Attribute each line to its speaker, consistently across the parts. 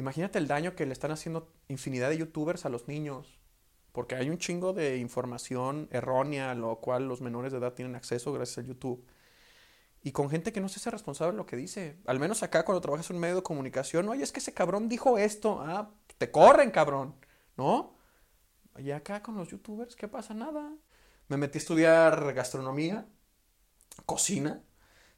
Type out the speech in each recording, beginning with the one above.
Speaker 1: Imagínate el daño que le están haciendo infinidad de youtubers a los niños. Porque hay un chingo de información errónea a lo cual los menores de edad tienen acceso gracias a YouTube. Y con gente que no se hace responsable de lo que dice. Al menos acá cuando trabajas en un medio de comunicación, oye, es que ese cabrón dijo esto. Ah, te corren, cabrón. ¿No? Y acá con los youtubers, ¿qué pasa? Nada. Me metí a estudiar gastronomía, cocina.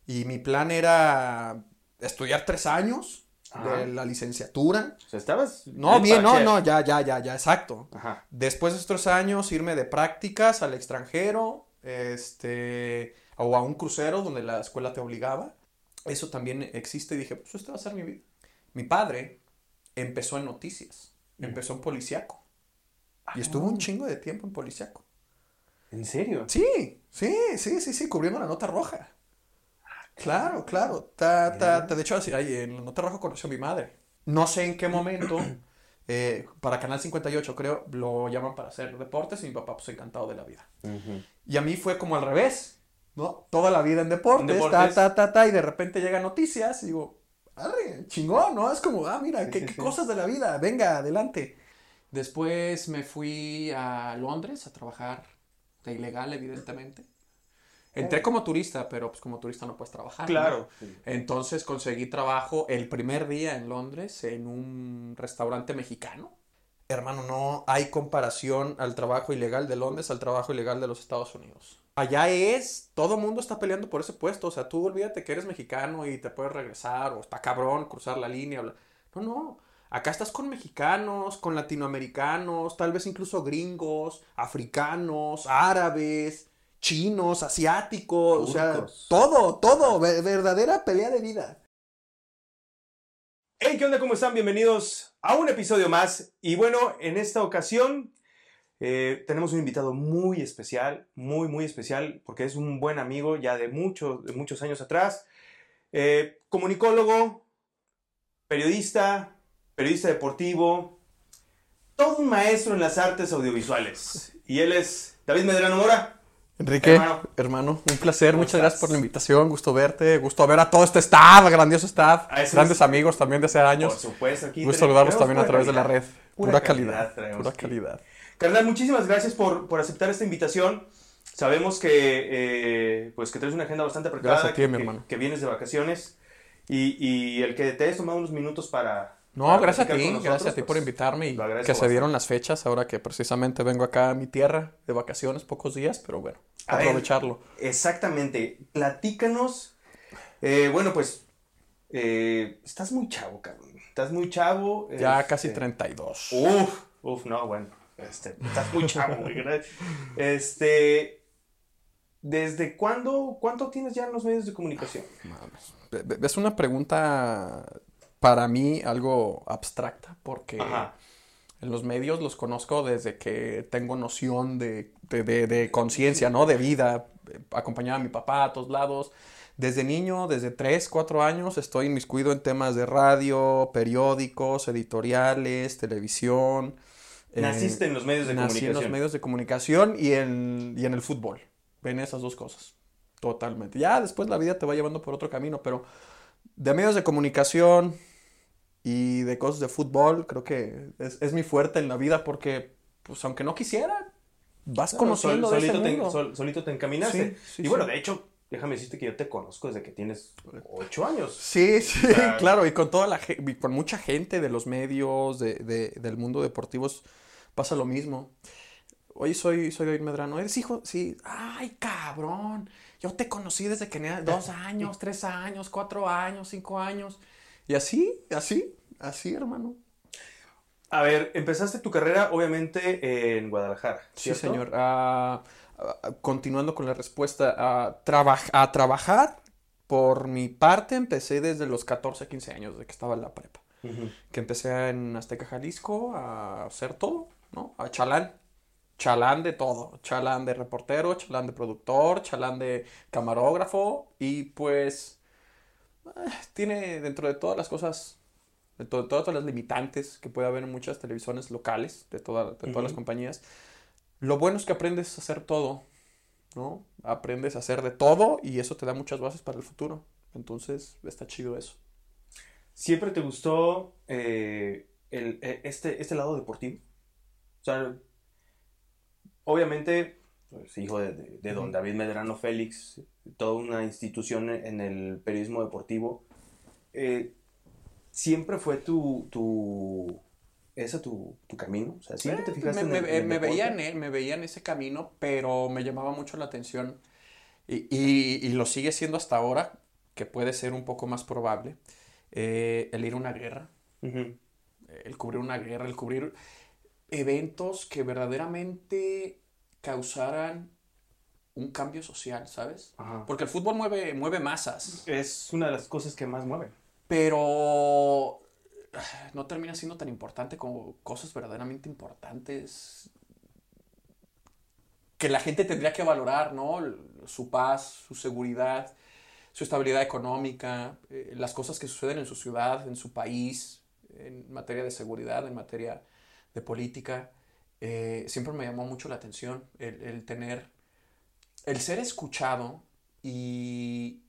Speaker 1: Y mi plan era estudiar tres años de la licenciatura.
Speaker 2: O sea, estabas.
Speaker 1: No, bien, no, no, ya, ya, ya, ya, exacto. Después de estos años, irme de prácticas al extranjero, este, o a un crucero donde la escuela te obligaba. Eso también existe y dije, pues esto va a ser mi vida. Mi padre empezó en noticias, mm. empezó en policiaco. y estuvo un ah. chingo de tiempo en policiaco.
Speaker 2: ¿En serio?
Speaker 1: Sí, sí, sí, sí, sí, cubriendo la nota roja. Claro, claro. Ta, ta, de hecho, en Nota Roja conoció a mi madre. No sé en qué momento, eh, para Canal 58 creo, lo llaman para hacer deportes y mi papá pues encantado de la vida. Y a mí fue como al revés, ¿no? Toda la vida en deportes, ta, ta, ta, ta, y de repente llegan noticias y digo, arre, chingón, ¿no? Es como, ah, mira, qué, qué cosas de la vida, venga, adelante. Después me fui a Londres a trabajar de ilegal, evidentemente. Entré como turista, pero pues como turista no puedes trabajar.
Speaker 2: Claro.
Speaker 1: Entonces conseguí trabajo el primer día en Londres en un restaurante mexicano. Hermano, no hay comparación al trabajo ilegal de Londres al trabajo ilegal de los Estados Unidos. Allá es, todo mundo está peleando por ese puesto. O sea, tú olvídate que eres mexicano y te puedes regresar, o está cabrón cruzar la línea. No, no. Acá estás con mexicanos, con latinoamericanos, tal vez incluso gringos, africanos, árabes chinos, asiáticos, o sea, todo, todo, verdadera pelea de vida.
Speaker 2: Hey, ¿qué onda? ¿Cómo están? Bienvenidos a un episodio más. Y bueno, en esta ocasión eh, tenemos un invitado muy especial, muy, muy especial, porque es un buen amigo ya de, muchos de muchos años atrás. Eh, comunicólogo, periodista, periodista deportivo, todo un maestro en las artes audiovisuales. Y él es David Medrano Mora.
Speaker 1: Enrique, hermano, un placer, muchas gracias por la invitación, gusto verte, gusto ver a todo este staff, grandioso staff, grandes amigos también de hace años.
Speaker 2: Por supuesto, aquí.
Speaker 1: Gusto saludarlos también a través de la red. Pura, calidad, pura calidad.
Speaker 2: Carnal, muchísimas gracias por, por, aceptar esta invitación. Sabemos que, eh, pues que tienes una agenda bastante apretada.
Speaker 1: Gracias a ti,
Speaker 2: que,
Speaker 1: mi hermano.
Speaker 2: Que, vienes de vacaciones y, y el que te hayas tomado unos minutos para,
Speaker 1: no, gracias a ti, gracias a ti por pues, invitarme y que se dieron las fechas ahora que precisamente vengo acá a mi tierra de vacaciones, pocos días, pero bueno, aprovecharlo.
Speaker 2: exactamente, platícanos. Eh, bueno, pues eh, estás muy chavo, cabrón. Estás muy chavo.
Speaker 1: Ya este, casi 32.
Speaker 2: Uf, uf, no, bueno. Este, estás muy chavo, Este. ¿Desde cuándo, cuánto tienes ya en los medios de comunicación?
Speaker 1: Es una pregunta para mí algo abstracta porque en los medios los conozco desde que tengo noción de, conciencia, ¿no? De vida. Acompañaba a mi papá a todos lados. Desde niño, desde 3, 4 años, estoy inmiscuido en temas de radio, periódicos, editoriales, televisión.
Speaker 2: Naciste en los medios de
Speaker 1: nací en los medios de comunicación y en, y en el fútbol. Ven esas dos cosas. Totalmente. Ya después la vida te va llevando por otro camino, pero de medios de comunicación, y de cosas de fútbol, creo que es, mi fuerte en la vida porque, pues aunque no quisiera, vas conociendo
Speaker 2: solito, te, solito, te, encaminaste. y bueno, de hecho, déjame decirte que yo te conozco desde que tienes ocho años.
Speaker 1: Sí, sí, claro, y con toda la con mucha gente de los medios, de, del mundo deportivo pasa lo mismo. Oye, soy, soy David Medrano. ¿Eres hijo? Sí. Ay, cabrón. Yo te conocí desde que tenía dos años, tres años, cuatro años, cinco años. Y así, así, así, hermano.
Speaker 2: A ver, empezaste tu carrera obviamente en Guadalajara.
Speaker 1: Sí, señor. Ah, ah, continuando con la respuesta, a, a trabajar, por mi parte, empecé desde los 14, 15 años, de que estaba en la prepa. Que empecé en Azteca, Jalisco, a hacer todo, ¿no? A chalán. Chalán de todo. Chalán de reportero, chalán de productor, chalán de camarógrafo. Y pues tiene dentro de todas las cosas, de, todas las limitantes que puede haber en muchas televisiones locales, de, todas las compañías, lo bueno es que aprendes a hacer todo, ¿no? Aprendes a hacer de todo y eso te da muchas bases para el futuro. Entonces, está chido eso.
Speaker 2: ¿Siempre te gustó eh, el, e, este, este lado deportivo? O sea, obviamente, pues, hijo de, de, don David Medrano Félix, toda una institución en el periodismo deportivo, eh, ¿siempre fue tu, tu ese tu, tu camino? O sea, ¿siempre te
Speaker 1: Eh,
Speaker 2: fijaste
Speaker 1: me,
Speaker 2: en, el-
Speaker 1: me-
Speaker 2: en el
Speaker 1: me
Speaker 2: deporte?
Speaker 1: veía en él, me veía en ese camino, pero me llamaba mucho la atención y, y- y lo sigue siendo hasta ahora, que puede ser un poco más probable, eh, el ir a una guerra, el cubrir una guerra, el cubrir eventos que verdaderamente causaran un cambio social, ¿sabes?
Speaker 2: Ajá.
Speaker 1: Porque el fútbol mueve, mueve masas,
Speaker 2: Es una de las cosas que más mueven.
Speaker 1: pero no termina siendo tan importante como cosas verdaderamente importantes que la gente tendría que valorar, ¿no? Su paz, su seguridad, su estabilidad económica, eh, las cosas que suceden en su ciudad, en su país, en materia de seguridad, en materia de política. Eh, siempre me llamó mucho la atención el, tener, el ser escuchado y,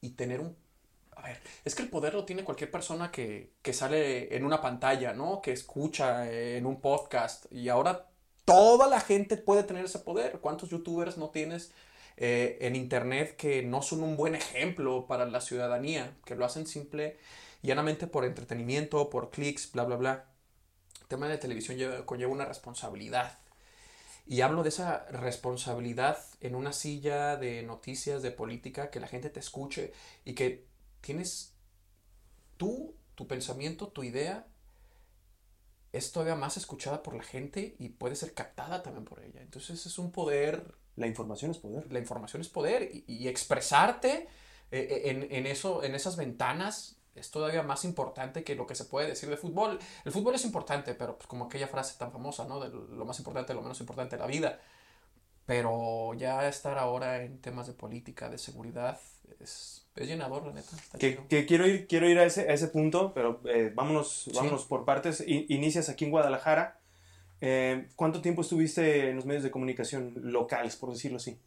Speaker 1: y tener un... A ver, es que el poder lo tiene cualquier persona que, que sale en una pantalla, ¿no? Que escucha en un podcast y ahora toda la gente puede tener ese poder. ¿Cuántos youtubers no tienes eh, en internet que no son un buen ejemplo para la ciudadanía? Que lo hacen simple llanamente por entretenimiento, por clics, bla, bla, bla. El tema de televisión lleva- conlleva una responsabilidad. Y hablo de esa responsabilidad en una silla de noticias, de política, que la gente te escuche y que tienes tú, tu pensamiento, tu idea, es todavía más escuchada por la gente y puede ser captada también por ella. Entonces es un poder,
Speaker 2: La información es poder.
Speaker 1: la información es poder y, y expresarte eh, en, en eso, en esas ventanas es todavía más importante que lo que se puede decir de fútbol. El fútbol es importante, pero pues como aquella frase tan famosa, ¿no? De lo más importante, lo menos importante de la vida. Pero ya estar ahora en temas de política, de seguridad, es, es llenador, la neta.
Speaker 2: Que, que quiero ir, quiero ir a ese, a ese punto, pero eh, vámonos,
Speaker 1: Sí.
Speaker 2: vámonos por partes. Inicias aquí en Guadalajara. Eh, ¿Cuánto tiempo estuviste en los medios de comunicación locales, por decirlo así?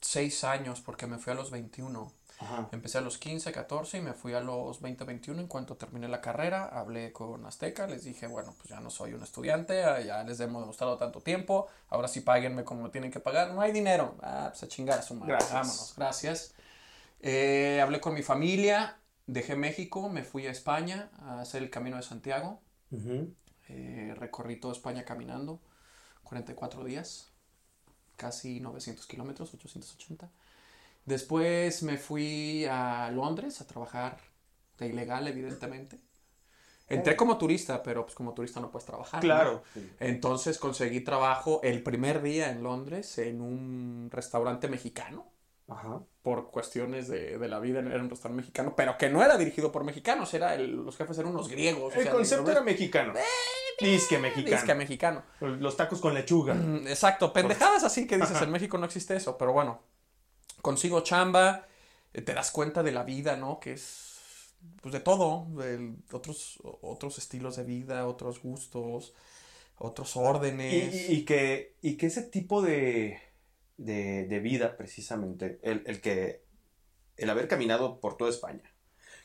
Speaker 1: Seis años, porque me fui a los 21.
Speaker 2: Ajá.
Speaker 1: Empecé a los 15, 14 y me fui a los 20, 21. En cuanto terminé la carrera, hablé con Azteca, les dije, bueno, pues ya no soy un estudiante, ah, ya les hemos demostrado tanto tiempo, ahora sí páguenme como me tienen que pagar, no hay dinero, ah, pues a chingar a su madre,
Speaker 2: Gracias.
Speaker 1: vámonos, gracias. Eh, hablé con mi familia, dejé México, me fui a España a hacer el Camino de Santiago,
Speaker 2: Ujú.
Speaker 1: eh, recorrí toda España caminando, 44 días, casi 900 kilómetros, 880. Después me fui a Londres a trabajar de ilegal, evidentemente. Entré como turista, pero pues como turista no puedes trabajar. ¿no?
Speaker 2: Claro.
Speaker 1: Entonces conseguí trabajo el primer día en Londres en un restaurante mexicano.
Speaker 2: Ajá.
Speaker 1: Por cuestiones de, de la vida, era un restaurante mexicano, pero que no era dirigido por mexicanos, era el- los jefes eran unos griegos. o
Speaker 2: El
Speaker 1: sea,
Speaker 2: concepto
Speaker 1: de-
Speaker 2: era mexicano. Disque mexicano.
Speaker 1: Disque mexicano.
Speaker 2: Los tacos con lechuga.
Speaker 1: Mm, Exacto, pendejadas así que dices, en México no existe eso, pero bueno, consigo chamba, eh, te das cuenta de la vida, ¿no? Que es, pues de todo, de otros, otros estilos de vida, otros gustos, otros órdenes.
Speaker 2: y- y que, y que ese tipo de, de, de vida, precisamente, el, el que, el haber caminado por toda España,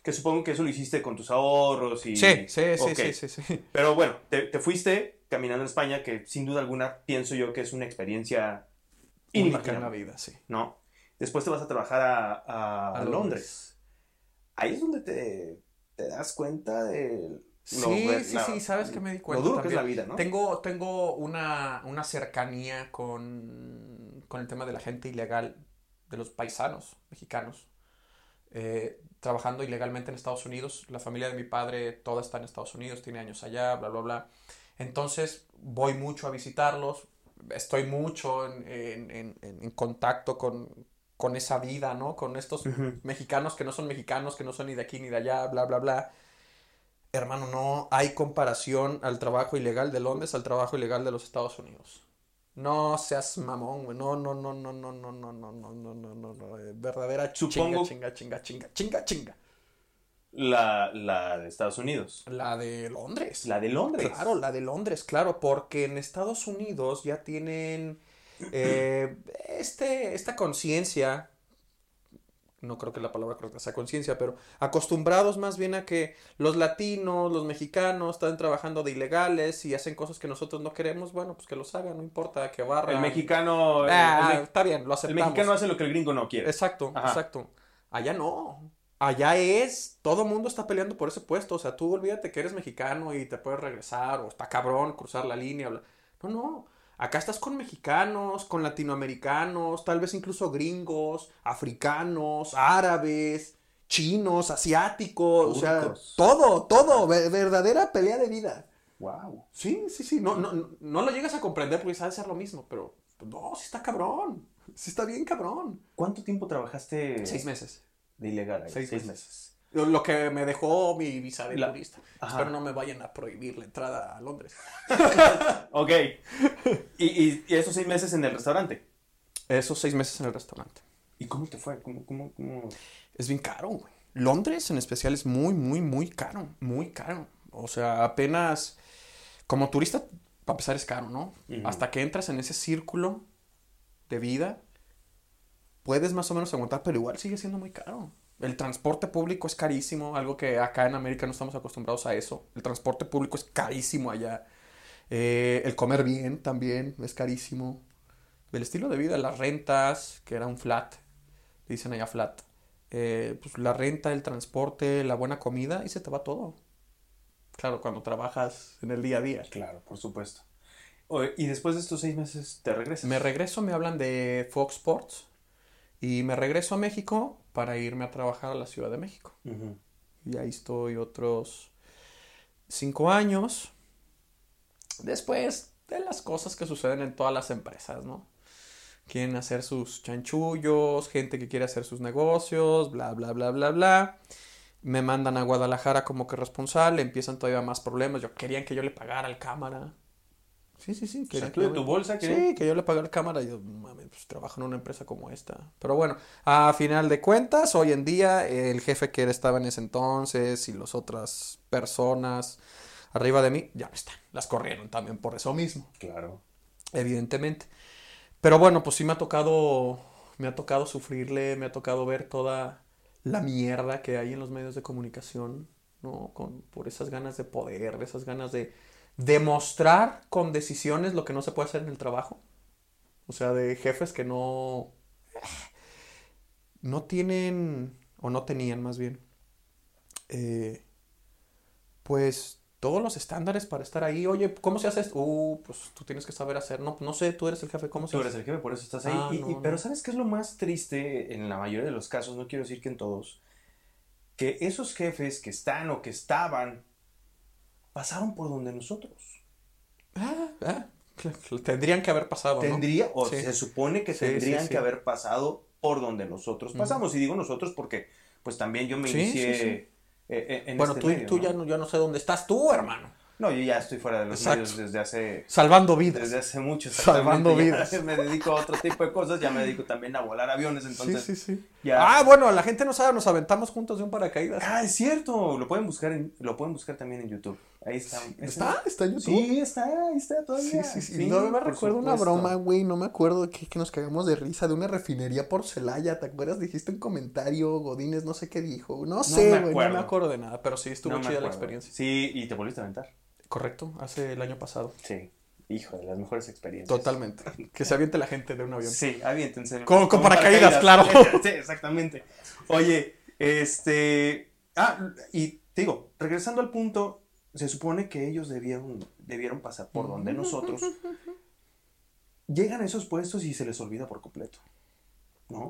Speaker 2: que supongo que eso lo hiciste con tus ahorros y...
Speaker 1: Sí, sí, sí, sí, sí, sí.
Speaker 2: Pero bueno, te, te fuiste caminando en España, que sin duda alguna pienso yo que es una experiencia
Speaker 1: Única en la vida, sí.
Speaker 2: ¿no? Después te vas a trabajar a, a- Londres. Ahí es donde te, te das cuenta de...
Speaker 1: Sí,
Speaker 2: lo-
Speaker 1: sí,
Speaker 2: la-
Speaker 1: sí, sabes que me di cuenta
Speaker 2: Lo duro que es
Speaker 1: también.
Speaker 2: la vida, ¿no?
Speaker 1: Tengo, tengo una, una cercanía con, con el tema de la gente ilegal, de los paisanos mexicanos. Eh, trabajando ilegalmente en Estados Unidos, la familia de mi padre toda está en Estados Unidos, tiene años allá, bla, bla, bla. Entonces voy mucho a visitarlos, estoy mucho en- en- en- en contacto con, con esa vida, ¿no? Con estos mexicanos que no son mexicanos, que no son ni de aquí ni de allá, bla, bla, bla. Hermano, no hay comparación al trabajo ilegal de Londres al trabajo ilegal de los Estados Unidos. No seas mamón, güey. No, no, no, no, no, no, no, no, no, no, no, no, no. eh, Verdadera
Speaker 2: Supongo-
Speaker 1: chinga, chinga, chinga, chinga, chinga.
Speaker 2: La, la de Estados Unidos.
Speaker 1: La de Londres.
Speaker 2: La de Londres.
Speaker 1: Claro, la de Londres, claro, porque en Estados Unidos ya tienen eh, este, esta conciencia no creo que la palabra correcta sea conciencia, pero acostumbrados más bien a que los latinos, los mexicanos están trabajando de ilegales y hacen cosas que nosotros no queremos, bueno, pues que los hagan, no importa, que barran.
Speaker 2: El mexicano...
Speaker 1: Ah,
Speaker 2: el,
Speaker 1: está bien, lo
Speaker 2: el
Speaker 1: aceptamos.
Speaker 2: mexicano hace lo que el gringo no quiere.
Speaker 1: Exacto,
Speaker 2: Ajá.
Speaker 1: exacto. Allá no. Allá es, todo mundo está peleando por ese puesto. O sea, tú olvídate que eres mexicano y te puedes regresar, o está cabrón cruzar la línea. bla- No, no. Acá estás con mexicanos, con latinoamericanos, tal vez incluso gringos, africanos, árabes, chinos, asiáticos, o sea, todo, todo, ver- verdadera pelea de vida.
Speaker 2: Wow.
Speaker 1: Sí, sí, sí, no, no, no, lo llegas a comprender porque sabes ser lo mismo, pero pues, no, sí está cabrón, sí está bien cabrón.
Speaker 2: ¿Cuánto tiempo trabajaste
Speaker 1: Seis meses.
Speaker 2: de ilegal ahí?
Speaker 1: Seis
Speaker 2: Seis,
Speaker 1: meses.
Speaker 2: meses.
Speaker 1: Lo lo que me dejó mi visa de
Speaker 2: La-
Speaker 1: turista.
Speaker 2: Ajá.
Speaker 1: Espero no me vayan a prohibir la entrada a Londres.
Speaker 2: Ok. y, y, y esos seis meses en el restaurante.
Speaker 1: Esos seis meses en el restaurante.
Speaker 2: ¿Y cómo te fue? ¿Cómo, cómo, cómo?
Speaker 1: Es bien caro, güey. Londres en especial es muy, muy, muy caro. Muy caro. O sea, apenas como turista, para empezar, es caro, ¿no? Hasta que entras en ese círculo de vida, puedes más o menos aguantar, pero igual sigue siendo muy caro. El transporte público es carísimo, algo que acá en América no estamos acostumbrados a eso. El transporte público es carísimo allá. Eh, el comer bien también es carísimo. El estilo de vida, las rentas, que era un flat, dicen allá flat. Eh, pues la renta, el transporte, la buena comida y se te va todo. Claro, cuando trabajas en el día a día.
Speaker 2: Claro, por supuesto. Y después de estos seis meses te regresas.
Speaker 1: Me regreso, me hablan de Fox Sports y me regreso a México para irme a trabajar a la Ciudad de México. Y ahí estoy otros cinco años. Después de las cosas que suceden en todas las empresas, ¿no? Quieren hacer sus chanchullos, gente que quiere hacer sus negocios, bla, bla, bla, bla, bla. Me mandan a Guadalajara como que responsable, empiezan todavía más problemas. Yo querían que yo le pagara al cámara. Sí, sí, sí.
Speaker 2: O sea,
Speaker 1: querían
Speaker 2: tú
Speaker 1: que
Speaker 2: de
Speaker 1: yo-
Speaker 2: tu bolsa querían-
Speaker 1: Sí, que yo le pagara al cámara. Y yo, mames, pues trabajo en una empresa como esta. Pero bueno, a final de cuentas, hoy en día, el jefe que estaba en ese entonces y las otras personas arriba de mí, ya no están. Las corrieron también por eso mismo,
Speaker 2: Claro.
Speaker 1: evidentemente. Pero bueno, pues sí me ha tocado, me ha tocado sufrirle, me ha tocado ver toda la mierda que hay en los medios de comunicación, ¿no? Con, por esas ganas de poder, esas ganas de demostrar con decisiones lo que no se puede hacer en el trabajo. O sea, de jefes que no, no tienen, o no tenían más bien, eh, pues todos los estándares para estar ahí. Oye, ¿cómo se hace esto? Uh, pues tú tienes que saber hacer. No, no sé, tú eres el jefe, ¿cómo se
Speaker 2: Tú
Speaker 1: hace?
Speaker 2: eres el jefe, por eso estás ahí.
Speaker 1: Ah,
Speaker 2: Y-
Speaker 1: no,
Speaker 2: y-
Speaker 1: no.
Speaker 2: Pero ¿sabes qué es lo más triste en la mayoría de los casos? No quiero decir que en todos. Que esos jefes que están o que estaban pasaron por donde nosotros.
Speaker 1: Ah, ah, tendrían que haber pasado, ¿no?
Speaker 2: Tendría, o
Speaker 1: Sí.
Speaker 2: se supone que tendrían
Speaker 1: sí, sí.
Speaker 2: que haber pasado por donde nosotros pasamos. Y digo nosotros porque pues también yo me inicié eh, eh, en
Speaker 1: Bueno,
Speaker 2: este
Speaker 1: tú,
Speaker 2: medio,
Speaker 1: tú
Speaker 2: ¿no?
Speaker 1: ya, no, ya no sé dónde estás tú, hermano.
Speaker 2: No, yo ya estoy fuera de los
Speaker 1: Exacto.
Speaker 2: medios desde hace
Speaker 1: Salvando vidas.
Speaker 2: Desde hace mucho.
Speaker 1: Salvando.
Speaker 2: Ya
Speaker 1: vidas.
Speaker 2: Me dedico a otro tipo de cosas, ya me dedico también a volar aviones, entonces
Speaker 1: sí, sí, sí.
Speaker 2: ya.
Speaker 1: Ah, bueno, la gente no sabe, nos aventamos juntos de un paracaídas.
Speaker 2: Ah, es cierto, lo pueden buscar en, lo pueden buscar también en YouTube. Ahí está.
Speaker 1: ¿Está? ¿Está en YouTube?
Speaker 2: Sí, está, ahí está
Speaker 1: Sí,
Speaker 2: todavía.
Speaker 1: sí, sí.
Speaker 2: Sí,
Speaker 1: no me recuerdo una broma, güey. No me acuerdo que, que nos cagamos de risa de una refinería por Celaya. ¿Te acuerdas? Dijiste un comentario, Godínez, no sé qué dijo. No sé, güey. No me acuerdo de nada, pero sí estuvo
Speaker 2: No
Speaker 1: chida la experiencia.
Speaker 2: Sí, y te volviste a aventar.
Speaker 1: Correcto, hace el año pasado.
Speaker 2: Sí. Hijo, de las mejores experiencias.
Speaker 1: Totalmente. Que se aviente la gente de un avión.
Speaker 2: Sí, aviéntense.
Speaker 1: Con- con paracaídas, claro.
Speaker 2: sí, exactamente. Oye, este. Ah, y te digo, regresando al punto, se supone que ellos debieron, debieron pasar por donde nosotros. Llegan a esos puestos y se les olvida por completo. ¿No?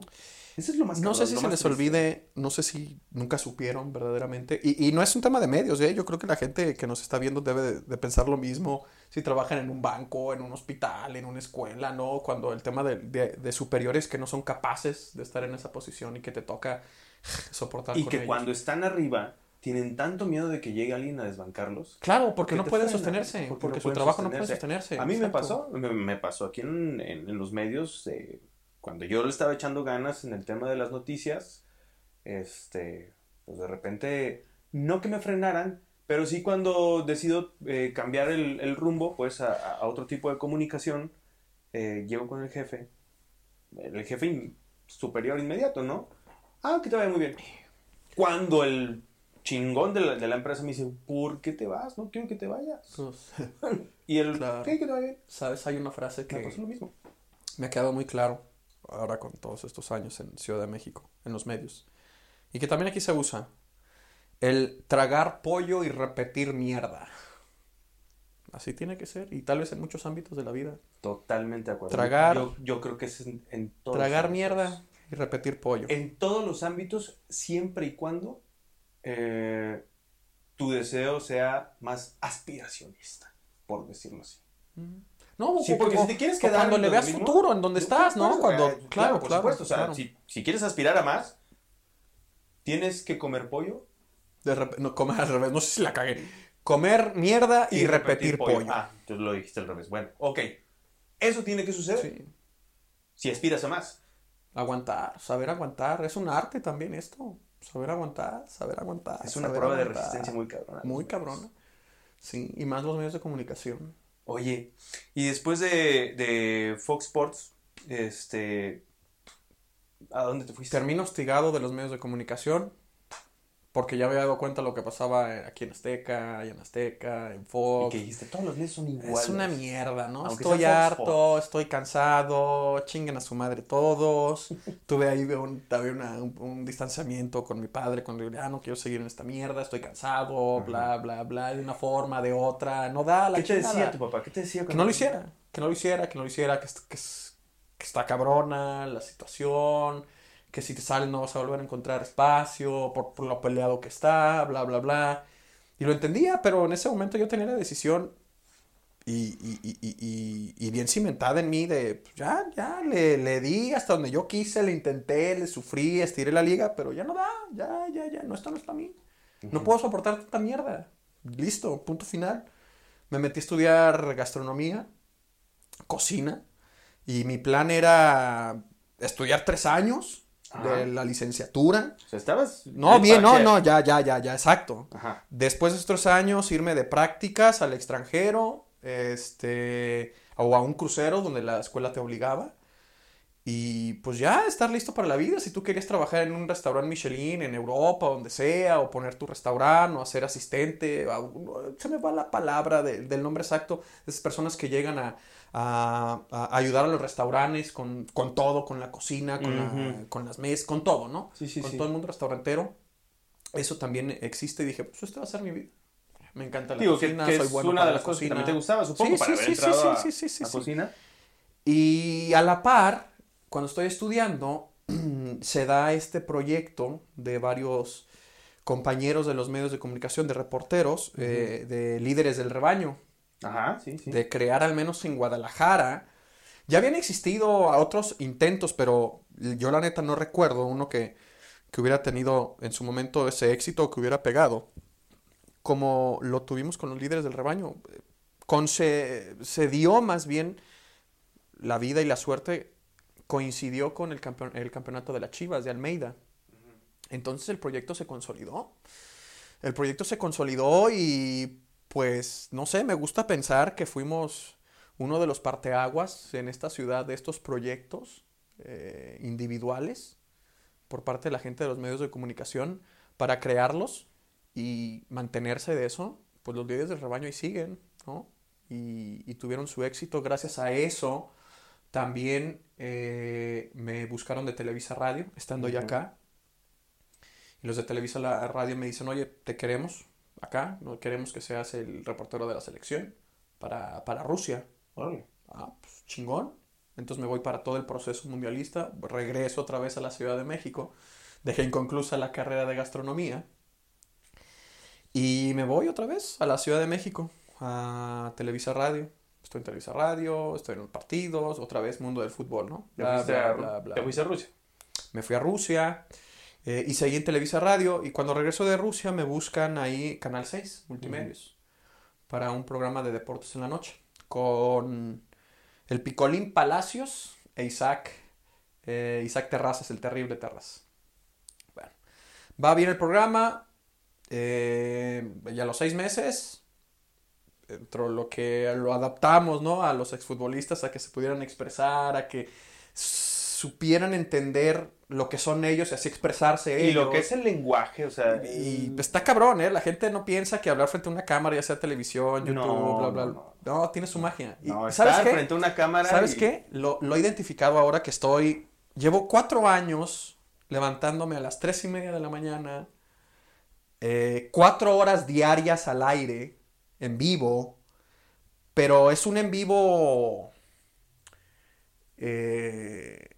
Speaker 2: Eso es lo más
Speaker 1: No sé si se les
Speaker 2: triste.
Speaker 1: olvide, no sé si nunca supieron verdaderamente. Y, y no es un tema de medios, ¿eh? Yo creo que la gente que nos está viendo debe de, de pensar lo mismo. Si trabajan en un banco, en un hospital, en una escuela, ¿no? Cuando el tema de, de- de superiores que no son capaces de estar en esa posición y que te toca soportar
Speaker 2: Y
Speaker 1: con
Speaker 2: que
Speaker 1: ellos.
Speaker 2: cuando están arriba, tienen tanto miedo de que llegue alguien a desbancarlos.
Speaker 1: Claro, porque
Speaker 2: que
Speaker 1: no pueden sostenerse,
Speaker 2: porque
Speaker 1: porque,
Speaker 2: no
Speaker 1: su trabajo no puede
Speaker 2: sostenerse. A mí me pasó, me, me pasó aquí en, en- en los medios, eh, cuando yo le estaba echando ganas en el tema de las noticias, este, pues de repente, no que me frenaran, pero sí cuando decido eh, cambiar el, el rumbo, pues a, a- otro tipo de comunicación, eh, llego con el jefe, el jefe in- superior inmediato, ¿no? Ah, que te vaya muy bien. Cuando el chingón de la, de la empresa me dice, ¿por qué te vas? No quiero que te vayas.
Speaker 1: Pues,
Speaker 2: Y el,
Speaker 1: Claro.
Speaker 2: ¿qué? Que te vaya bien.
Speaker 1: ¿sabes? Hay una frase
Speaker 2: Que pasó lo mismo.
Speaker 1: me ha quedado muy claro ahora con todos estos años en Ciudad de México, en los medios. Y que también aquí se usa. El tragar pollo y repetir mierda. Así tiene que ser. Y tal vez en muchos ámbitos de la vida.
Speaker 2: Totalmente de acuerdo.
Speaker 1: Tragar-
Speaker 2: Yo, yo creo que es en, en todos
Speaker 1: Tragar
Speaker 2: los
Speaker 1: mierda y repetir pollo.
Speaker 2: En todos los ámbitos, siempre y cuando eh, tu deseo sea más aspiracionista, por decirlo así.
Speaker 1: Mm. No,
Speaker 2: Sí, porque si te quieres quedar
Speaker 1: cuando le veas
Speaker 2: mismo,
Speaker 1: futuro en donde estás, ¿no?
Speaker 2: Claro,
Speaker 1: Cuando,
Speaker 2: eh,
Speaker 1: claro,
Speaker 2: por
Speaker 1: claro,
Speaker 2: supuesto. O sea,
Speaker 1: claro.
Speaker 2: si, si quieres aspirar a más, tienes que comer pollo
Speaker 1: De rep- no, comer al revés, no sé si la cagué. Comer mierda y, repetir, pollo.
Speaker 2: Ah, tú lo dijiste al revés. Bueno, ok. Eso tiene que suceder
Speaker 1: Sí.
Speaker 2: si aspiras a más.
Speaker 1: Aguantar, saber aguantar. Es un arte también esto. Saber aguantar, saber aguantar.
Speaker 2: Es una prueba de resistencia muy cabrona.
Speaker 1: Muy cabrona. Sí, y más los medios de comunicación.
Speaker 2: Oye, y después de, de Fox Sports, este, ¿a dónde te fuiste?
Speaker 1: Termino hostigado de los medios de comunicación porque ya me había dado cuenta de lo que pasaba aquí en Azteca, y en Azteca, en
Speaker 2: Y
Speaker 1: Fox.
Speaker 2: que dijiste, todos los medios son iguales.
Speaker 1: Es una mierda, ¿no?
Speaker 2: Aunque
Speaker 1: estoy
Speaker 2: Fox
Speaker 1: harto, estoy cansado, chinguen a su madre todos. Tuve ahí un, una- un, un distanciamiento con mi padre cuando yo, ah, no quiero seguir en esta mierda, estoy cansado, bla, bla, bla, de una forma, de otra, no da la
Speaker 2: ¿Qué te
Speaker 1: chingada.
Speaker 2: decía tu papá? ¿Qué te decía?
Speaker 1: Que no lo hiciera, que no lo hiciera, que no lo hiciera, que, que, que está cabrona la situación, que si te sales no vas a volver a encontrar espacio por, por lo peleado que está, bla, bla, bla. Y lo entendía, pero en ese momento yo tenía la decisión y, y- y- y- bien cimentada en mí de, pues, ya, ya, le, le di hasta donde yo quise, le intenté, le sufrí, estiré la liga, pero ya no da, ya, ya, ya, no, esto no es para mí. No puedo soportar tanta mierda. Listo, punto final. Me metí a estudiar gastronomía, cocina, y mi plan era estudiar tres años
Speaker 2: Ajá.
Speaker 1: de la licenciatura.
Speaker 2: O sea, estabas...
Speaker 1: No,
Speaker 2: en
Speaker 1: bien, no, no, ya, ya, ya, ya, exacto.
Speaker 2: Ajá.
Speaker 1: Después de estos años, irme de prácticas al extranjero, este, o a un crucero donde la escuela te obligaba. Y pues ya estar listo para la vida. Si tú querías trabajar en un restaurante Michelin en Europa, donde sea, o poner tu restaurante, o ser asistente, a- se me va la palabra de- del nombre exacto. Esas personas que llegan a, a- a ayudar a los restaurantes con, con todo, con la cocina, con, la-
Speaker 2: Ujú.
Speaker 1: con las mesas, con todo, ¿no?
Speaker 2: Sí, sí,
Speaker 1: con
Speaker 2: sí.
Speaker 1: todo el mundo restaurantero. Eso también existe y dije, pues esta va a ser mi vida. Me encanta la
Speaker 2: Digo, que,
Speaker 1: cocina,
Speaker 2: que
Speaker 1: soy
Speaker 2: es
Speaker 1: bueno
Speaker 2: una
Speaker 1: para
Speaker 2: de
Speaker 1: la
Speaker 2: las cosas que
Speaker 1: cocina.
Speaker 2: también te gustaba, supongo,
Speaker 1: Sí,
Speaker 2: para
Speaker 1: sí,
Speaker 2: haber
Speaker 1: sí,
Speaker 2: entrado a, a cocina.
Speaker 1: Y a la par, cuando estoy estudiando, se da este proyecto de varios compañeros de los medios de comunicación, de reporteros, eh, de líderes del rebaño,
Speaker 2: Ajá, sí, sí.
Speaker 1: de crear al menos en Guadalajara. Ya habían existido otros intentos, pero yo la neta no recuerdo uno que, que hubiera tenido en su momento ese éxito o que hubiera pegado, como lo tuvimos con los líderes del rebaño. Con se, se dio más bien la vida y la suerte coincidió con el, campeon- el campeonato de las Chivas de Almeida. Entonces el proyecto se consolidó. El proyecto se consolidó y pues no sé, me gusta pensar que fuimos uno de los parteaguas en esta ciudad de estos proyectos eh, individuales por parte de la gente de los medios de comunicación para crearlos y mantenerse de eso, pues los líderes del rebaño ahí siguen, ¿no? Y, y tuvieron su éxito gracias a eso. También eh, me buscaron de Televisa Radio, estando ya acá. Y los de Televisa Radio me dicen, oye, te queremos acá, no queremos que seas el reportero de la selección para, para Rusia. Ah, pues chingón. Entonces me voy para todo el proceso mundialista, regreso otra vez a la Ciudad de México, dejé inconclusa la carrera de gastronomía y me voy otra vez a la Ciudad de México, a Televisa Radio. Estoy en Televisa Radio, estoy en los partidos, otra vez mundo del fútbol, ¿no?
Speaker 2: Te
Speaker 1: Bla,
Speaker 2: fuiste,
Speaker 1: bla,
Speaker 2: a,
Speaker 1: bla, bla.
Speaker 2: te fuiste a Rusia.
Speaker 1: Me fui a Rusia eh, y seguí en Televisa Radio y cuando regreso de Rusia me buscan ahí Canal 6, Multimedios, para un programa de deportes en la noche con el Picolín Palacios e Isaac, eh, Isaac Terrazas, el terrible Terrazas. Bueno, va bien el programa, eh, ya a los seis meses, dentro de lo que lo adaptamos, ¿no? A los exfutbolistas, a que se pudieran expresar, a que supieran entender lo que son ellos y así expresarse
Speaker 2: Y
Speaker 1: ellos.
Speaker 2: lo que es el lenguaje, o sea.
Speaker 1: Y pues, está cabrón, ¿eh? La gente no piensa que hablar frente a una cámara, ya sea televisión, YouTube,
Speaker 2: No,
Speaker 1: bla, bla,
Speaker 2: no,
Speaker 1: bla.
Speaker 2: no.
Speaker 1: No, tiene su magia. Y,
Speaker 2: no,
Speaker 1: ¿Sabes
Speaker 2: estar
Speaker 1: qué?
Speaker 2: frente a una cámara.
Speaker 1: ¿Sabes
Speaker 2: y-
Speaker 1: qué? Lo, lo he identificado ahora que estoy. Llevo cuatro años levantándome a las tres y media de la mañana. eh, cuatro horas diarias al aire, en vivo. Pero es un en vivo. eh,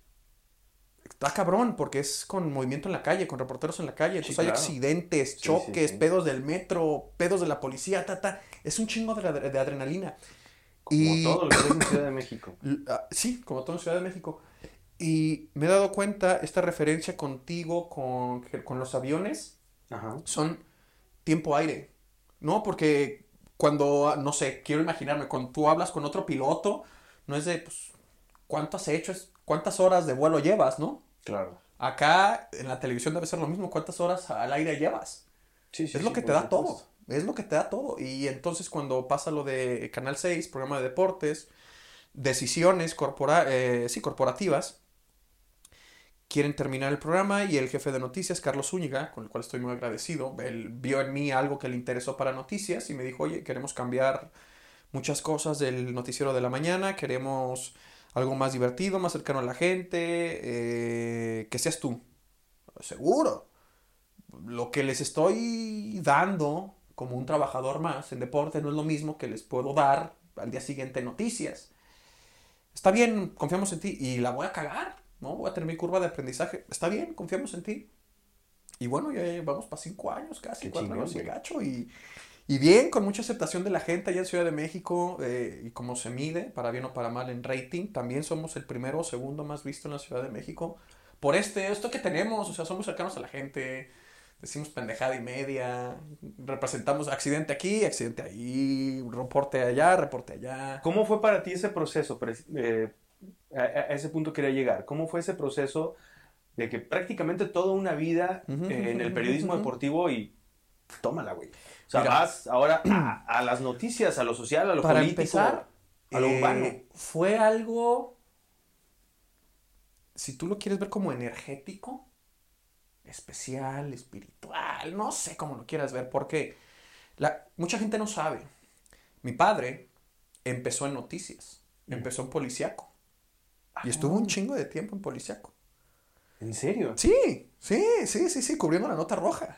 Speaker 1: está cabrón, porque es con movimiento en la calle, con reporteros en la calle. Entonces hay
Speaker 2: claro.
Speaker 1: accidentes, choques,
Speaker 2: sí.
Speaker 1: pedos del metro, pedos de la policía, ta, ta. Es un chingo de, de adrenalina.
Speaker 2: Como
Speaker 1: y-
Speaker 2: todo lo que es en Ciudad de México.
Speaker 1: Ah, Sí, como todo en Ciudad de México. Y me he dado cuenta, esta referencia contigo con, con los aviones
Speaker 2: Ajá.
Speaker 1: son tiempo aire, ¿no? Porque cuando, ah, no sé, quiero imaginarme, cuando tú hablas con otro piloto, no es de, pues, ¿cuánto has hecho? Es cuántas horas de vuelo llevas, ¿no?
Speaker 2: Claro.
Speaker 1: Acá en la televisión debe ser lo mismo, ¿cuántas horas al aire llevas?
Speaker 2: Sí, sí,
Speaker 1: es lo
Speaker 2: sí,
Speaker 1: que te da
Speaker 2: supuesto.
Speaker 1: todo. Es lo que te da todo. Y entonces cuando pasa lo de Canal 6, programa de deportes, decisiones corpora eh, sí, corporativas, quieren terminar el programa y el jefe de noticias, Carlos Zúñiga, con el cual estoy muy agradecido, él vio en mí algo que le interesó para noticias y me dijo, oye, queremos cambiar muchas cosas del noticiero de la mañana, queremos algo más divertido, más cercano a la gente, eh, que seas tú. Seguro lo que les estoy dando como un trabajador más en deporte no es lo mismo que les puedo dar al día siguiente en noticias. Está bien, confiamos en ti y la voy a cagar, ¿no? Voy a tener mi curva de aprendizaje. Está bien, confiamos en ti. Y bueno, ya vamos para cinco años casi,
Speaker 2: Qué
Speaker 1: cuatro
Speaker 2: chingón,
Speaker 1: años
Speaker 2: güey.
Speaker 1: gacho. Y, y bien, con mucha aceptación de la gente allá en Ciudad de México eh, y como se mide, para bien o para mal en rating, también somos el primero o segundo más visto en la Ciudad de México por este, esto que tenemos, o sea, somos cercanos a la gente, decimos pendejada y media, representamos accidente aquí, accidente ahí, reporte allá, reporte allá.
Speaker 2: ¿Cómo fue para ti ese proceso? Eh, a, a ese punto quería llegar. ¿Cómo fue ese proceso de que prácticamente toda una vida
Speaker 1: Ujú,
Speaker 2: eh, en el periodismo
Speaker 1: ujú.
Speaker 2: deportivo y tómala, güey? O sea,
Speaker 1: Mira.
Speaker 2: vas ahora a, a las noticias, a lo social, a lo
Speaker 1: Para
Speaker 2: político,
Speaker 1: empezar,
Speaker 2: a lo
Speaker 1: eh,
Speaker 2: urbano.
Speaker 1: fue algo, si tú lo quieres ver como energético, especial, espiritual, no sé cómo lo quieras ver, porque la, mucha gente no sabe. Mi padre empezó en noticias, empezó en policiaco. Y estuvo un chingo de tiempo en policiaco.
Speaker 2: ¿En serio?
Speaker 1: Sí, sí, sí, sí, sí, cubriendo la nota roja.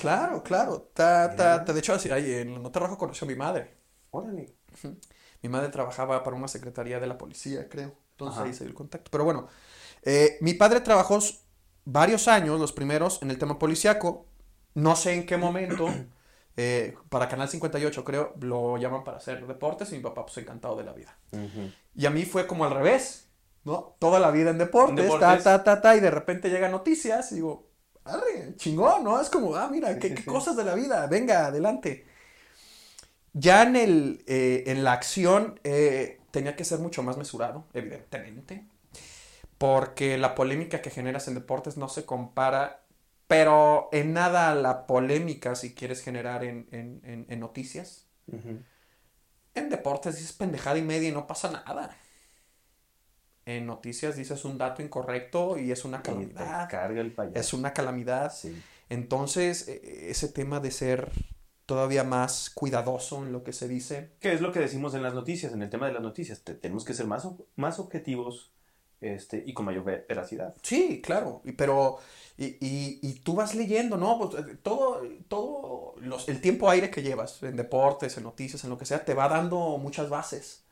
Speaker 1: Claro, claro. Ta, ta, ta. De hecho, en nota roja conoció a mi madre.
Speaker 2: Órale.
Speaker 1: Mi madre trabajaba para una secretaría de la policía, creo. Entonces
Speaker 2: Ajá.
Speaker 1: ahí se dio el contacto. Pero bueno, eh, mi padre trabajó varios años, los primeros, en el tema policiaco. No sé en qué momento, eh, para Canal 58 creo, lo llaman para hacer deportes y mi papá pues encantado de la vida. Y a mí fue como al revés, ¿no? Toda la vida en deportes,
Speaker 2: En
Speaker 1: ta,
Speaker 2: deportes.
Speaker 1: ta, ta, ta, y de repente llegan noticias y digo, arre, chingón, ¿no? Es como, ah, mira,
Speaker 2: Sí,
Speaker 1: qué,
Speaker 2: sí,
Speaker 1: qué
Speaker 2: sí.
Speaker 1: cosas de la vida, venga, adelante. Ya en, el, eh, en la acción eh, tenía que ser mucho más mesurado, evidentemente, porque la polémica que generas en deportes no se compara, pero en nada a la polémica si quieres generar en, en- en- en noticias. En deportes dices pendejada y media y no pasa nada. En noticias dices un dato incorrecto y es una calamidad.
Speaker 2: carga el payaso.
Speaker 1: Es una calamidad.
Speaker 2: Sí.
Speaker 1: Entonces, e- ese tema de ser todavía más cuidadoso en lo que se dice.
Speaker 2: ¿Qué es lo que decimos en las noticias, en el tema de las noticias? Te- tenemos que ser más, más objetivos este, y con mayor ve- veracidad.
Speaker 1: Sí, claro, pero y, y- y tú vas leyendo, ¿no? Pues, eh, todo, todo los, el tiempo aire que llevas en deportes, en noticias, en lo que sea, te va dando muchas bases.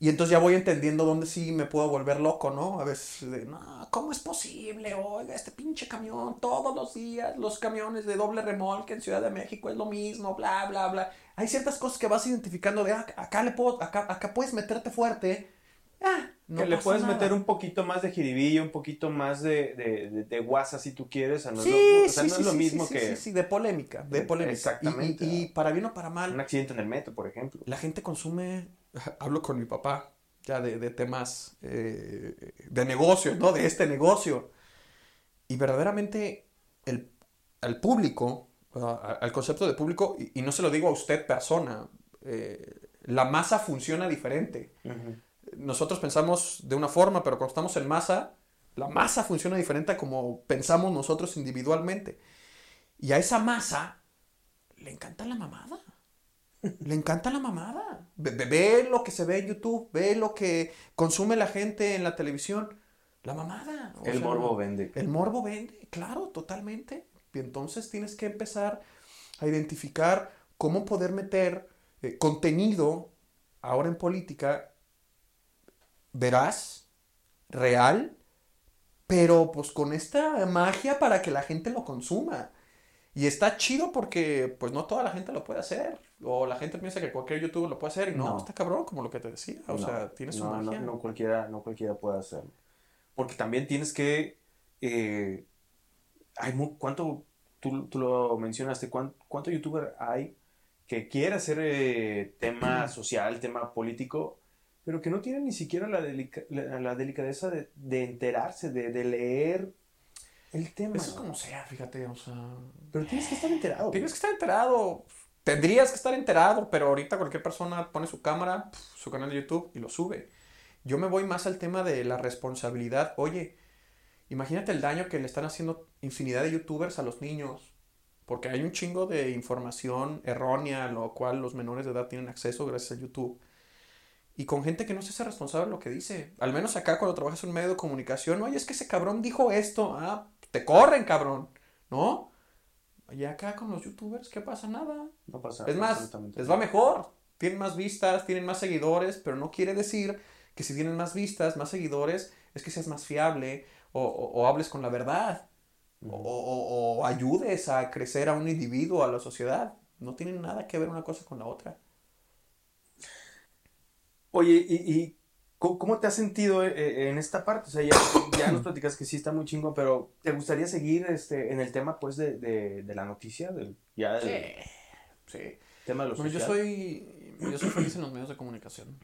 Speaker 1: Y entonces ya voy entendiendo dónde sí me puedo volver loco, ¿no? A veces, de, no, ¿cómo es posible? Oiga, este pinche camión, todos los días, los camiones de doble remolque en Ciudad de México es lo mismo, bla, bla, bla. Hay ciertas cosas que vas identificando de, ah, acá le puedo, acá, acá puedes meterte fuerte. Ah, no
Speaker 2: que le puedes
Speaker 1: nada.
Speaker 2: meter un poquito más de jiribilla, un poquito más de, de, de, de guasa si tú quieres. O sea, no, es lo, o sea,
Speaker 1: sí,
Speaker 2: no
Speaker 1: sí,
Speaker 2: es lo
Speaker 1: sí,
Speaker 2: mismo que
Speaker 1: sí, sí, de polémica, de polémica. Y-
Speaker 2: Exactamente.
Speaker 1: Y, y para bien o para mal,
Speaker 2: un accidente en el metro, por ejemplo.
Speaker 1: la gente consume, hablo con mi papá, ya de, de temas eh, de negocio, ¿no? De este negocio. Y verdaderamente el, al público, al concepto de público, y, y no se lo digo a usted persona, eh, la masa funciona diferente. nosotros pensamos de una forma, pero cuando estamos en masa, la masa funciona diferente a como pensamos nosotros individualmente. Y a esa masa le encanta la mamada. Le encanta la mamada. Ve, ve- lo que se ve en YouTube, ve lo que consume la gente en la televisión. La mamada. o
Speaker 2: El
Speaker 1: sea,
Speaker 2: morbo vende.
Speaker 1: El morbo vende, claro, totalmente. Y entonces tienes que empezar a identificar cómo poder meter eh, contenido ahora en política veraz, real, pero pues con esta magia para que la gente lo consuma. Y está chido porque pues no toda la gente lo puede hacer. O la gente piensa que cualquier youtuber lo puede hacer y no,
Speaker 2: No.
Speaker 1: está cabrón, como lo que te decía. O
Speaker 2: No,
Speaker 1: sea, tiene su
Speaker 2: no, no,
Speaker 1: magia.
Speaker 2: no cualquiera, no cualquiera puede hacerlo. Porque también tienes que. eh, hay mu- ¿Cuánto? Tú, tú lo mencionaste. ¿cuán- ¿Cuánto youtuber hay que quiere hacer eh, tema social, tema político, pero que no tiene ni siquiera la, delica- la, la delicadeza de, de enterarse, de, de leer el tema?
Speaker 1: Eso es como sea, fíjate, o sea...
Speaker 2: Pero tienes que estar enterado.
Speaker 1: Tienes que estar enterado. Tendrías que estar enterado, pero ahorita cualquier persona pone su cámara, su canal de YouTube y lo sube. Yo me voy más al tema de la responsabilidad. Oye, imagínate el daño que le están haciendo infinidad de youtubers a los niños. Porque hay un chingo de información errónea, a lo cual los menores de edad tienen acceso gracias a YouTube. Y con gente que no se hace responsable de lo que dice. Al menos acá cuando trabajas en un medio de comunicación, oye, es que ese cabrón dijo esto. Ah, te corren, cabrón. ¿No? Y acá con los youtubers, ¿qué pasa? Nada.
Speaker 2: No pasa
Speaker 1: Es más, les va
Speaker 2: nada.
Speaker 1: mejor. Tienen más vistas, tienen más seguidores, pero no quiere decir que si tienen más vistas, más seguidores, es que seas más fiable o, o- o hables con la verdad o, o- o ayudes a crecer a un individuo, a la sociedad. No tienen nada que ver una cosa con la otra.
Speaker 2: Oye, ¿y, y cómo, cómo te has sentido eh, eh, en esta parte? O sea, ya, ya nos platicas que sí está muy chingo, pero ¿te gustaría seguir este, en el tema, pues, de, de, de la noticia? Del, ya del
Speaker 1: Sí.
Speaker 2: tema de lo
Speaker 1: Bueno, yo soy, yo soy feliz en los medios de comunicación.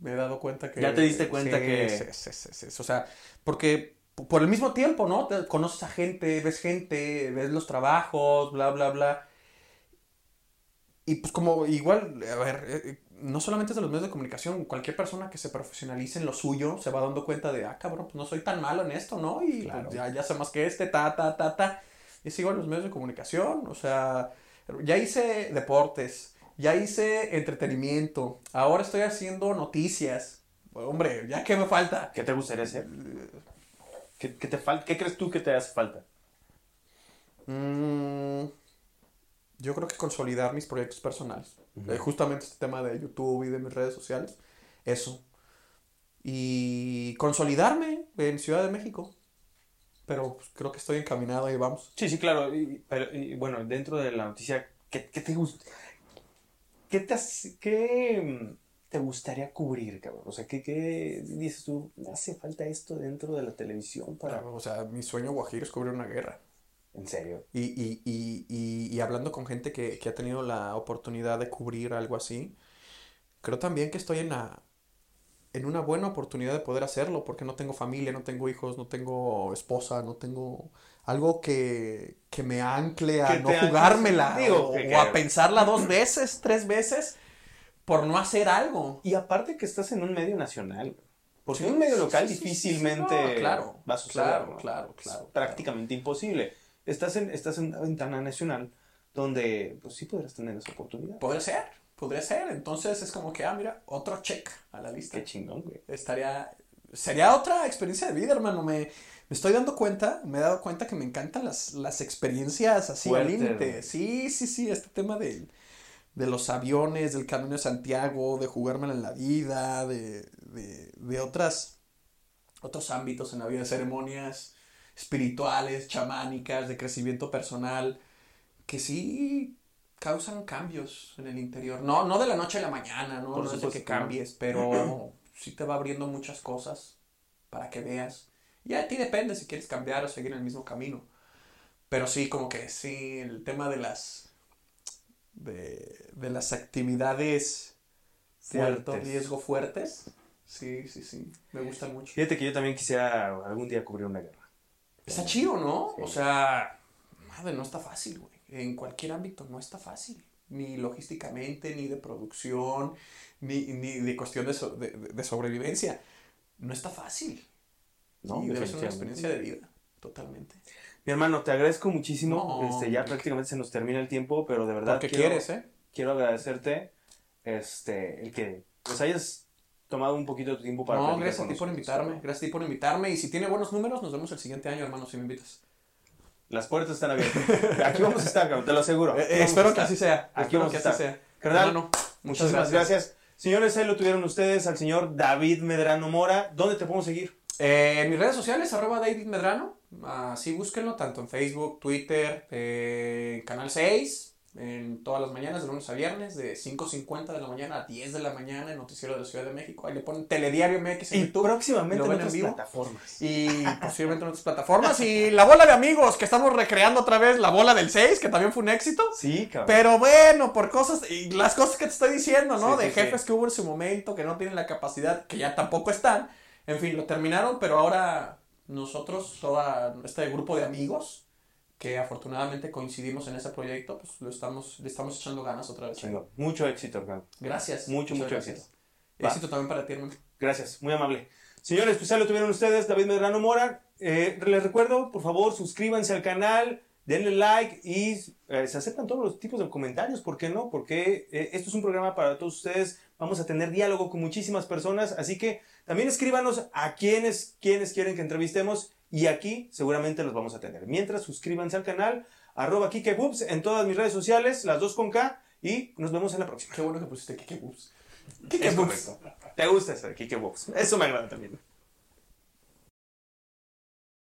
Speaker 1: Me he dado cuenta que...
Speaker 2: Ya te diste cuenta
Speaker 1: Sí,
Speaker 2: que-
Speaker 1: sí, sí, sí, sí. O sea, porque por el mismo tiempo, ¿no? Te- conoces a gente, ves gente, ves los trabajos, bla, bla, bla. Y pues como igual, a ver, eh, no solamente es de los medios de comunicación, cualquier persona que se profesionalice en lo suyo se va dando cuenta de, ah, cabrón, pues no soy tan malo en esto, ¿no? Y pues, ya, ya sé más que este, ta, ta, ta, ta. Y es igual en los medios de comunicación, o sea, ya hice deportes, ya hice entretenimiento, ahora estoy haciendo noticias. Hombre, ¿ya qué me falta?
Speaker 2: ¿Qué te gustaría hacer? ¿Qué, qué te fal- ¿Qué crees tú que te hace falta?
Speaker 1: Yo creo que consolidar mis proyectos personales.
Speaker 2: Ujú.
Speaker 1: Eh, justamente este tema de YouTube y de mis redes sociales. Eso. Y consolidarme en Ciudad de México. Pero pues, creo que estoy encaminado y vamos.
Speaker 2: Sí, sí, claro. y- pero, y, bueno, dentro de la noticia, ¿qué, qué te gusta? ¿Qué te, qué, mm, te gustaría cubrir, cabrón? O sea, ¿qué, qué dices tú? ¿Me hace falta esto dentro de la televisión para...?
Speaker 1: O sea, mi sueño guajiro es cubrir una guerra.
Speaker 2: En serio.
Speaker 1: Y, y, y, y, y hablando con gente que, que ha tenido la oportunidad de cubrir algo así, creo también que estoy en la, en una buena oportunidad de poder hacerlo, porque no tengo familia, no tengo hijos, no tengo esposa, no tengo algo que, que me ancle a no jugármela
Speaker 2: digo,
Speaker 1: o, a pensarla dos veces, tres veces por no hacer algo.
Speaker 2: Y aparte que estás en un medio nacional, porque
Speaker 1: Sí,
Speaker 2: en un medio local
Speaker 1: sí,
Speaker 2: difícilmente
Speaker 1: no, claro,
Speaker 2: va a suceder.
Speaker 1: claro,
Speaker 2: ¿no?
Speaker 1: claro,
Speaker 2: Es
Speaker 1: claro,
Speaker 2: prácticamente imposible. Estás en, estás en una ventana nacional donde pues sí podrás tener esa oportunidad.
Speaker 1: Podría ser, podría ser. Entonces es como que, ah, mira, otro check a la lista.
Speaker 2: Qué chingón, güey.
Speaker 1: estaría sería otra experiencia de vida, hermano. Me, me estoy dando cuenta, me he dado cuenta que me encantan las, las experiencias así al límite. Sí, sí, sí, este tema de, de los aviones, del Camino de Santiago, de jugármela en la vida, de, de, de otras, otros ámbitos en la vida, ceremonias espirituales, chamánicas, de crecimiento personal, que sí causan cambios en el interior. No, no de la noche a la mañana, no,
Speaker 2: Por
Speaker 1: no es de que cambies, pero sí te va abriendo muchas cosas para que veas. Ya a ti depende si quieres cambiar o seguir en el mismo camino. Pero sí, como que sí, el tema de las de, de las actividades de alto riesgo fuertes. Sí, sí, sí, me gustan mucho.
Speaker 2: Fíjate que yo también quisiera algún día cubrir una guerra.
Speaker 1: Está chido, ¿no?
Speaker 2: Sí.
Speaker 1: O sea, madre, no está fácil, güey. En cualquier ámbito no está fácil. ni logísticamente, ni de producción, ni, ni de cuestión de, so- de- de- sobrevivencia. No está fácil.
Speaker 2: No,
Speaker 1: y debe ser una experiencia de vida, totalmente.
Speaker 2: Mi hermano, te agradezco muchísimo.
Speaker 1: No,
Speaker 2: este, ya prácticamente se nos termina el tiempo, pero de verdad
Speaker 1: Porque
Speaker 2: quiero,
Speaker 1: quieres, ¿eh?
Speaker 2: quiero agradecerte este, el que pues hayas tomado un poquito de tu tiempo para
Speaker 1: No, gracias a ti por invitarme. Gracias a ti por invitarme. Y si tiene buenos números, nos vemos el siguiente año, hermano, si me invitas.
Speaker 2: Las puertas están abiertas. Aquí vamos a estar, cabrón, te lo aseguro.
Speaker 1: Eh, eh, espero que así sea.
Speaker 2: Aquí vamos
Speaker 1: que
Speaker 2: a
Speaker 1: así
Speaker 2: estar.
Speaker 1: sea.
Speaker 2: Carnal,
Speaker 1: Hermano, muchas
Speaker 2: Muchísimas
Speaker 1: gracias.
Speaker 2: gracias. Señores, ahí lo tuvieron ustedes al señor David Medrano Mora. ¿Dónde te podemos seguir?
Speaker 1: Eh, en mis redes sociales, arroba David Medrano. Así búsquenlo, tanto en Facebook, Twitter, eh, Canal 6, en todas las mañanas, de lunes a viernes, de 5.50 de la mañana a 10 de la mañana, en Noticiero de la Ciudad de México. Ahí le ponen Telediario MX en
Speaker 2: Y
Speaker 1: YouTube.
Speaker 2: próximamente
Speaker 1: ¿Lo
Speaker 2: en
Speaker 1: ven en
Speaker 2: otras
Speaker 1: vivo?
Speaker 2: plataformas.
Speaker 1: Y posiblemente en otras plataformas. Y la bola de amigos, que estamos recreando otra vez, la bola del 6, que también fue un éxito.
Speaker 2: Sí, cabrón.
Speaker 1: Pero bueno, por cosas, y las cosas que te estoy diciendo, ¿no?
Speaker 2: Sí,
Speaker 1: de
Speaker 2: sí,
Speaker 1: jefes
Speaker 2: sí.
Speaker 1: que hubo en su momento, que no tienen la capacidad, que ya tampoco están. En fin, lo terminaron, pero ahora nosotros, todo este grupo de amigos, que afortunadamente coincidimos en ese proyecto, pues lo estamos, le estamos echando ganas otra vez.
Speaker 2: Chingón. Mucho éxito, hermano.
Speaker 1: Gracias.
Speaker 2: Mucho, mucho
Speaker 1: gracias.
Speaker 2: éxito. Va.
Speaker 1: éxito también para ti, hermano.
Speaker 2: Gracias, muy amable. Señores, pues ya lo tuvieron ustedes, David Medrano Mora. Eh, les recuerdo, por favor, suscríbanse al canal, denle like y eh, se aceptan todos los tipos de comentarios, ¿por qué no? Porque eh, esto es un programa para todos ustedes, vamos a tener diálogo con muchísimas personas, así que también escríbanos a quienes, quienes quieren que entrevistemos y aquí seguramente los vamos a tener. Mientras, suscríbanse al canal, arroba KikeBoobs en todas mis redes sociales, las dos con K, y nos vemos en la próxima.
Speaker 1: Qué bueno que pusiste Kike Boobs.
Speaker 2: Es correcto. ¿Te gusta eso de KikeBoobs? Eso me agrada también.